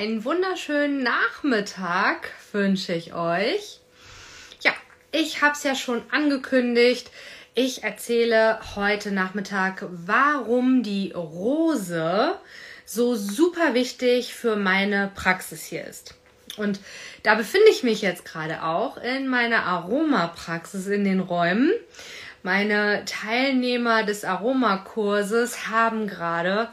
einen wunderschönen Nachmittag wünsche ich euch. Ja, ich habe es ja schon angekündigt. Ich erzähle heute Nachmittag, warum die Rose so super wichtig für meine Praxis hier ist. Und da befinde ich mich jetzt gerade auch in meiner Aromapraxis in den Räumen. Meine Teilnehmer des Aromakurses haben gerade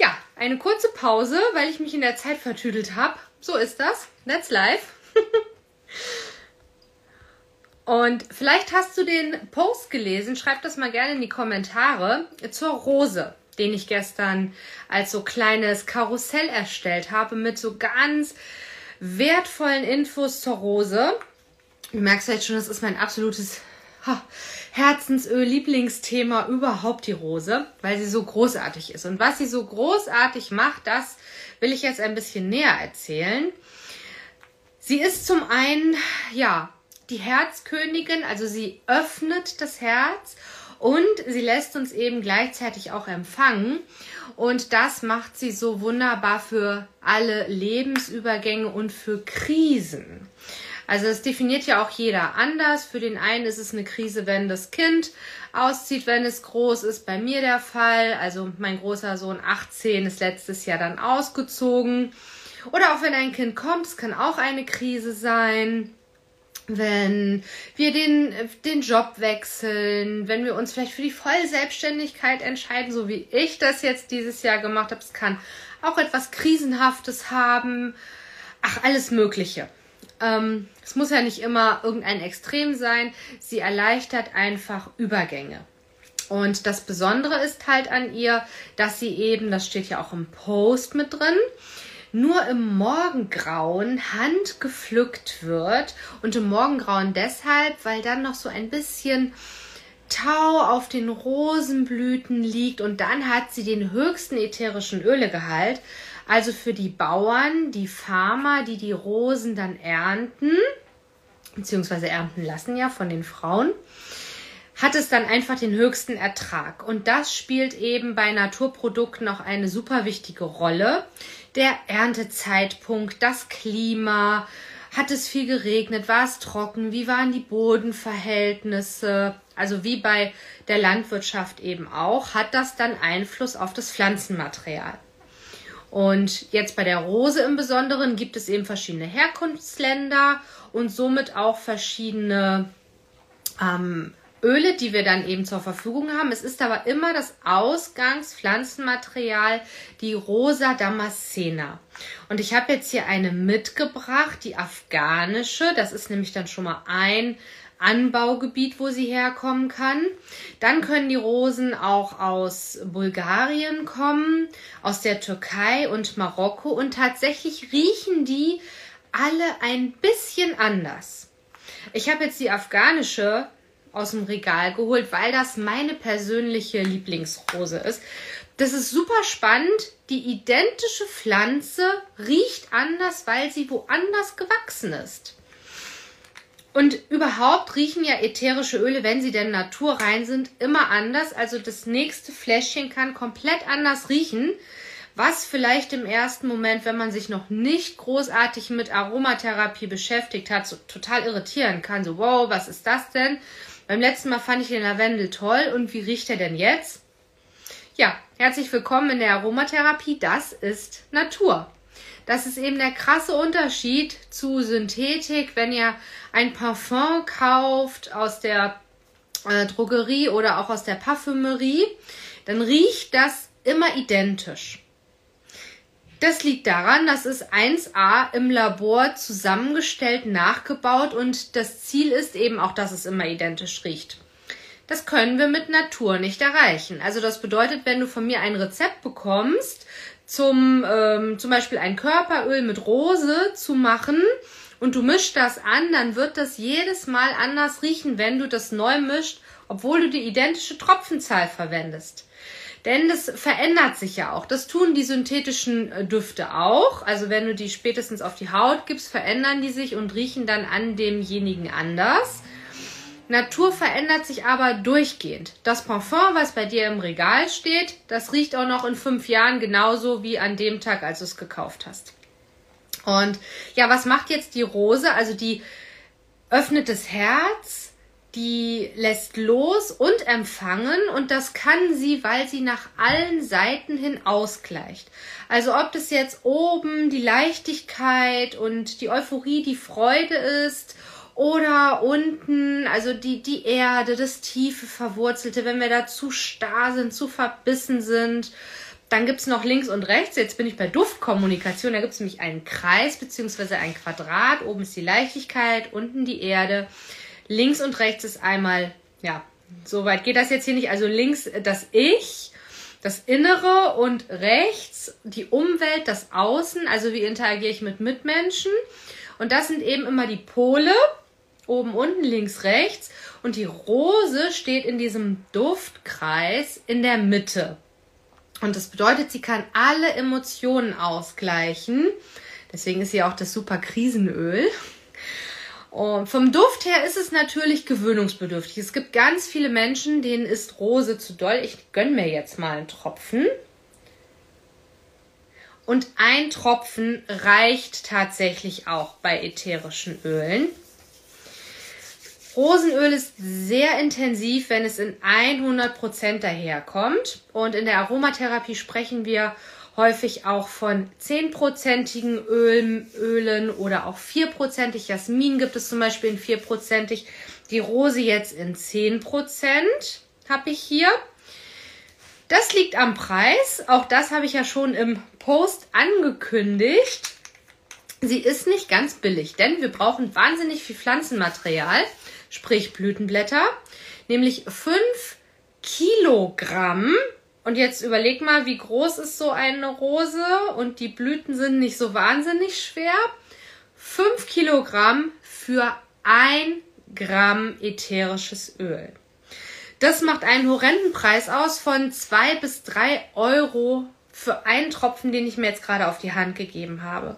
ja, eine kurze Pause, weil ich mich in der Zeit vertüdelt habe. So ist das. That's life. Und vielleicht hast du den Post gelesen, schreib das mal gerne in die Kommentare zur Rose, den ich gestern als so kleines Karussell erstellt habe mit so ganz wertvollen Infos zur Rose. Du merkst vielleicht schon, das ist mein absolutes Herzensöl, Lieblingsthema überhaupt die Rose, weil sie so großartig ist. Und was sie so großartig macht, das will ich jetzt ein bisschen näher erzählen. Sie ist zum einen, ja, die Herzkönigin, also sie öffnet das Herz und sie lässt uns eben gleichzeitig auch empfangen. Und das macht sie so wunderbar für alle Lebensübergänge und für Krisen. Also es definiert ja auch jeder anders. Für den einen ist es eine Krise, wenn das Kind auszieht, wenn es groß ist. Bei mir der Fall. Also mein großer Sohn 18 ist letztes Jahr dann ausgezogen. Oder auch wenn ein Kind kommt, es kann auch eine Krise sein wenn wir den, den Job wechseln, wenn wir uns vielleicht für die Vollselbstständigkeit entscheiden, so wie ich das jetzt dieses Jahr gemacht habe. Es kann auch etwas Krisenhaftes haben. Ach, alles Mögliche. Ähm, es muss ja nicht immer irgendein Extrem sein. Sie erleichtert einfach Übergänge. Und das Besondere ist halt an ihr, dass sie eben, das steht ja auch im Post mit drin, nur im Morgengrauen handgepflückt wird. Und im Morgengrauen deshalb, weil dann noch so ein bisschen Tau auf den Rosenblüten liegt und dann hat sie den höchsten ätherischen Ölegehalt. Also für die Bauern, die Farmer, die die Rosen dann ernten, beziehungsweise ernten lassen ja von den Frauen, hat es dann einfach den höchsten Ertrag. Und das spielt eben bei Naturprodukten auch eine super wichtige Rolle. Der Erntezeitpunkt, das Klima, hat es viel geregnet, war es trocken, wie waren die Bodenverhältnisse, also wie bei der Landwirtschaft eben auch, hat das dann Einfluss auf das Pflanzenmaterial. Und jetzt bei der Rose im Besonderen gibt es eben verschiedene Herkunftsländer und somit auch verschiedene ähm, Öle, die wir dann eben zur Verfügung haben. Es ist aber immer das Ausgangspflanzenmaterial, die Rosa Damascena. Und ich habe jetzt hier eine mitgebracht, die afghanische. Das ist nämlich dann schon mal ein Anbaugebiet, wo sie herkommen kann. Dann können die Rosen auch aus Bulgarien kommen, aus der Türkei und Marokko und tatsächlich riechen die alle ein bisschen anders. Ich habe jetzt die afghanische aus dem Regal geholt, weil das meine persönliche Lieblingsrose ist. Das ist super spannend. Die identische Pflanze riecht anders, weil sie woanders gewachsen ist. Und überhaupt riechen ja ätherische Öle, wenn sie denn naturrein sind, immer anders. Also das nächste Fläschchen kann komplett anders riechen, was vielleicht im ersten Moment, wenn man sich noch nicht großartig mit Aromatherapie beschäftigt hat, so total irritieren kann. So, wow, was ist das denn? Beim letzten Mal fand ich den Lavendel toll und wie riecht er denn jetzt? Ja, herzlich willkommen in der Aromatherapie. Das ist Natur. Das ist eben der krasse Unterschied zu Synthetik, wenn ihr ein Parfum kauft aus der äh, Drogerie oder auch aus der Parfümerie, dann riecht das immer identisch. Das liegt daran, dass es 1a im Labor zusammengestellt, nachgebaut und das Ziel ist eben auch, dass es immer identisch riecht. Das können wir mit Natur nicht erreichen. Also das bedeutet, wenn du von mir ein Rezept bekommst, zum, ähm, zum Beispiel ein Körperöl mit Rose zu machen und du mischst das an, dann wird das jedes Mal anders riechen, wenn du das neu mischt, obwohl du die identische Tropfenzahl verwendest. Denn das verändert sich ja auch. Das tun die synthetischen äh, Düfte auch. Also wenn du die spätestens auf die Haut gibst, verändern die sich und riechen dann an demjenigen anders. Natur verändert sich aber durchgehend. Das Parfum, was bei dir im Regal steht, das riecht auch noch in fünf Jahren genauso wie an dem Tag, als du es gekauft hast. Und ja, was macht jetzt die Rose? Also die öffnet das Herz, die lässt los und empfangen und das kann sie, weil sie nach allen Seiten hin ausgleicht. Also ob das jetzt oben die Leichtigkeit und die Euphorie, die Freude ist oder unten, also die, die Erde, das tiefe Verwurzelte, wenn wir da zu starr sind, zu verbissen sind. Dann gibt es noch links und rechts, jetzt bin ich bei Duftkommunikation, da gibt es nämlich einen Kreis bzw. ein Quadrat. Oben ist die Leichtigkeit, unten die Erde. Links und rechts ist einmal, ja, so weit geht das jetzt hier nicht. Also links das Ich, das Innere und rechts die Umwelt, das Außen, also wie interagiere ich mit Mitmenschen. Und das sind eben immer die Pole oben, unten, links, rechts. Und die Rose steht in diesem Duftkreis in der Mitte. Und das bedeutet, sie kann alle Emotionen ausgleichen. Deswegen ist sie auch das super Krisenöl. Und vom Duft her ist es natürlich gewöhnungsbedürftig. Es gibt ganz viele Menschen, denen ist Rose zu doll. Ich gönne mir jetzt mal einen Tropfen. Und ein Tropfen reicht tatsächlich auch bei ätherischen Ölen. Rosenöl ist sehr intensiv, wenn es in 100% daherkommt. Und in der Aromatherapie sprechen wir häufig auch von 10%igen Öl, Ölen oder auch 4%ig. Jasmin gibt es zum Beispiel in 4%ig. Die Rose jetzt in 10% habe ich hier. Das liegt am Preis. Auch das habe ich ja schon im Post angekündigt. Sie ist nicht ganz billig, denn wir brauchen wahnsinnig viel Pflanzenmaterial sprich Blütenblätter, nämlich 5 Kilogramm. Und jetzt überleg mal, wie groß ist so eine Rose und die Blüten sind nicht so wahnsinnig schwer. 5 Kilogramm für 1 Gramm ätherisches Öl. Das macht einen horrenden Preis aus von 2 bis 3 Euro für einen Tropfen, den ich mir jetzt gerade auf die Hand gegeben habe.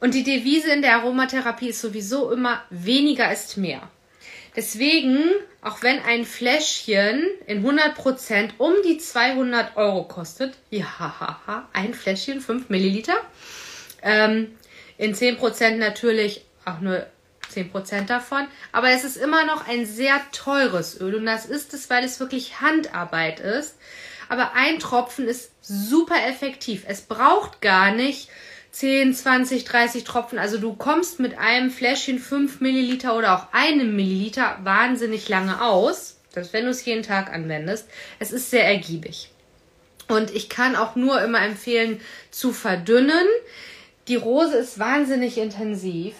Und die Devise in der Aromatherapie ist sowieso immer weniger ist mehr. Deswegen, auch wenn ein Fläschchen in 100% um die 200 Euro kostet, ja, ein Fläschchen, 5 Milliliter, ähm, in 10% natürlich auch nur 10% davon, aber es ist immer noch ein sehr teures Öl und das ist es, weil es wirklich Handarbeit ist. Aber ein Tropfen ist super effektiv. Es braucht gar nicht 10, 20, 30 Tropfen. Also du kommst mit einem Fläschchen 5 Milliliter oder auch einem Milliliter wahnsinnig lange aus. Das, wenn du es jeden Tag anwendest. Es ist sehr ergiebig. Und ich kann auch nur immer empfehlen, zu verdünnen. Die Rose ist wahnsinnig intensiv.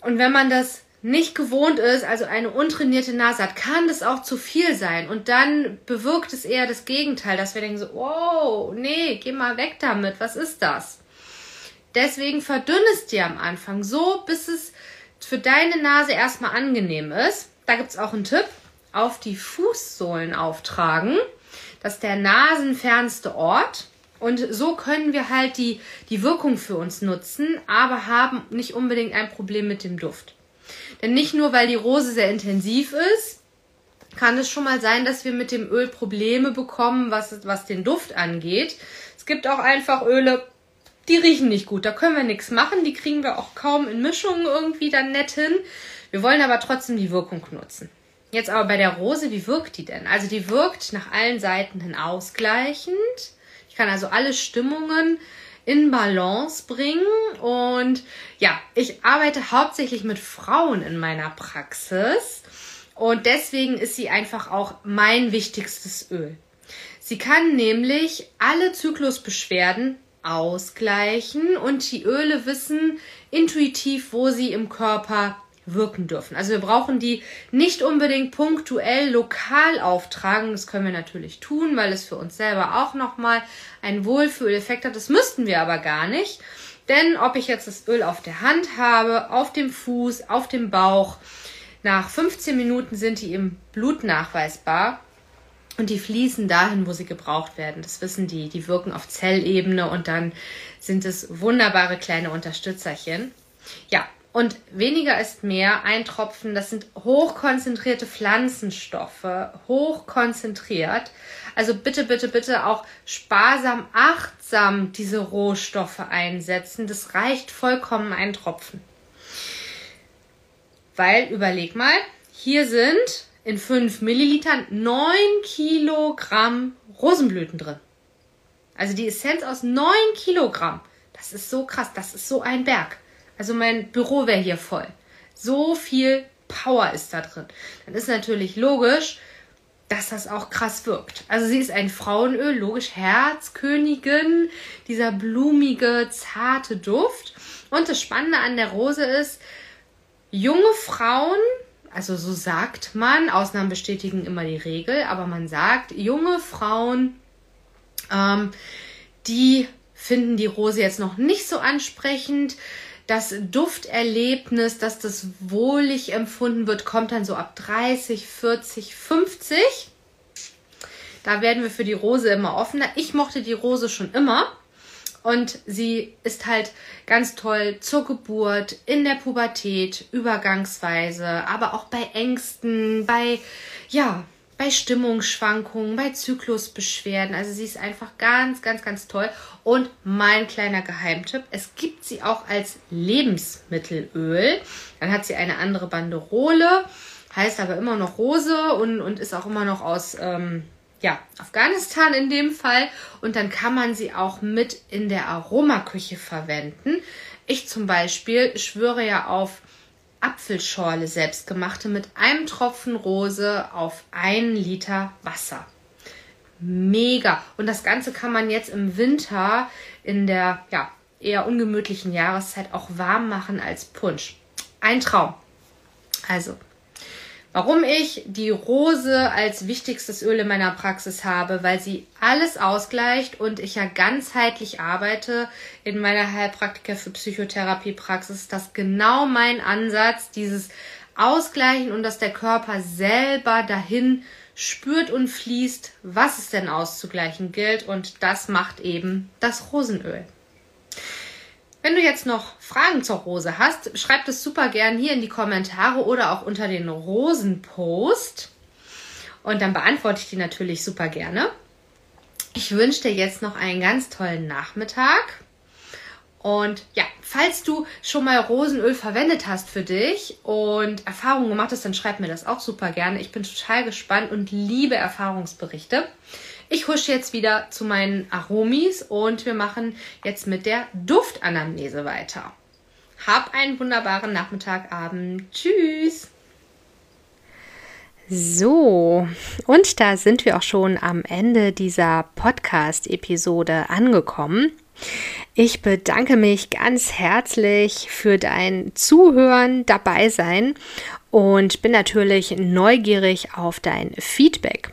Und wenn man das nicht gewohnt ist, also eine untrainierte Nase hat, kann das auch zu viel sein. Und dann bewirkt es eher das Gegenteil, dass wir denken so, oh, nee, geh mal weg damit, was ist das? Deswegen verdünn es dir am Anfang so, bis es für deine Nase erstmal angenehm ist. Da gibt es auch einen Tipp, auf die Fußsohlen auftragen. Das ist der nasenfernste Ort. Und so können wir halt die, die Wirkung für uns nutzen, aber haben nicht unbedingt ein Problem mit dem Duft. Denn nicht nur, weil die Rose sehr intensiv ist, kann es schon mal sein, dass wir mit dem Öl Probleme bekommen, was, was den Duft angeht. Es gibt auch einfach Öle, die riechen nicht gut. Da können wir nichts machen. Die kriegen wir auch kaum in Mischungen irgendwie dann nett hin. Wir wollen aber trotzdem die Wirkung nutzen. Jetzt aber bei der Rose, wie wirkt die denn? Also die wirkt nach allen Seiten hin ausgleichend. Ich kann also alle Stimmungen in Balance bringen. Und ja, ich arbeite hauptsächlich mit Frauen in meiner Praxis. Und deswegen ist sie einfach auch mein wichtigstes Öl. Sie kann nämlich alle Zyklusbeschwerden ausgleichen und die Öle wissen intuitiv, wo sie im Körper wirken dürfen. Also wir brauchen die nicht unbedingt punktuell lokal auftragen. Das können wir natürlich tun, weil es für uns selber auch nochmal einen Wohlfühleffekt hat. Das müssten wir aber gar nicht. Denn ob ich jetzt das Öl auf der Hand habe, auf dem Fuß, auf dem Bauch, nach 15 Minuten sind die im Blut nachweisbar und die fließen dahin, wo sie gebraucht werden. Das wissen die. Die wirken auf Zellebene und dann sind es wunderbare kleine Unterstützerchen. Ja, und weniger ist mehr. Ein Tropfen, das sind hochkonzentrierte Pflanzenstoffe, hochkonzentriert. Also bitte, bitte, bitte auch sparsam, achtsam diese Rohstoffe einsetzen. Das reicht vollkommen ein Tropfen. Weil, überleg mal, hier sind in 5 Millilitern 9 Kilogramm Rosenblüten drin. Also die Essenz aus 9 Kilogramm. Das ist so krass, das ist so ein Berg. Also mein Büro wäre hier voll. So viel Power ist da drin. Dann ist natürlich logisch, dass das auch krass wirkt. Also sie ist ein Frauenöl, logisch Herzkönigin, dieser blumige, zarte Duft. Und das Spannende an der Rose ist, junge Frauen, also so sagt man, Ausnahmen bestätigen immer die Regel, aber man sagt, junge Frauen, ähm, die finden die Rose jetzt noch nicht so ansprechend, das Dufterlebnis, dass das wohlig empfunden wird, kommt dann so ab 30, 40, 50. Da werden wir für die Rose immer offener. Ich mochte die Rose schon immer. Und sie ist halt ganz toll zur Geburt, in der Pubertät, übergangsweise, aber auch bei Ängsten, bei, ja, bei Stimmungsschwankungen, bei Zyklusbeschwerden. Also sie ist einfach ganz, ganz, ganz toll. Und mein kleiner Geheimtipp, es gibt sie auch als Lebensmittelöl. Dann hat sie eine andere Banderole, heißt aber immer noch Rose und, und ist auch immer noch aus ähm, ja, Afghanistan in dem Fall. Und dann kann man sie auch mit in der Aromaküche verwenden. Ich zum Beispiel schwöre ja auf Apfelschorle selbstgemachte mit einem Tropfen Rose auf einen Liter Wasser. Mega. Und das Ganze kann man jetzt im Winter in der ja, eher ungemütlichen Jahreszeit auch warm machen als Punsch. Ein Traum. Also Warum ich die Rose als wichtigstes Öl in meiner Praxis habe, weil sie alles ausgleicht und ich ja ganzheitlich arbeite in meiner Heilpraktiker für Psychotherapiepraxis, das genau mein Ansatz, dieses Ausgleichen und dass der Körper selber dahin spürt und fließt, was es denn auszugleichen gilt und das macht eben das Rosenöl. Wenn du jetzt noch Fragen zur Rose hast, schreib das super gern hier in die Kommentare oder auch unter den Rosenpost. Und dann beantworte ich die natürlich super gerne. Ich wünsche dir jetzt noch einen ganz tollen Nachmittag. Und ja, falls du schon mal Rosenöl verwendet hast für dich und Erfahrungen gemacht hast, dann schreib mir das auch super gerne. Ich bin total gespannt und liebe Erfahrungsberichte. Ich husche jetzt wieder zu meinen Aromis und wir machen jetzt mit der Duftanamnese weiter. Hab einen wunderbaren Nachmittag, Abend. Tschüss. So, und da sind wir auch schon am Ende dieser Podcast-Episode angekommen. Ich bedanke mich ganz herzlich für dein Zuhören, dabei sein und bin natürlich neugierig auf dein Feedback.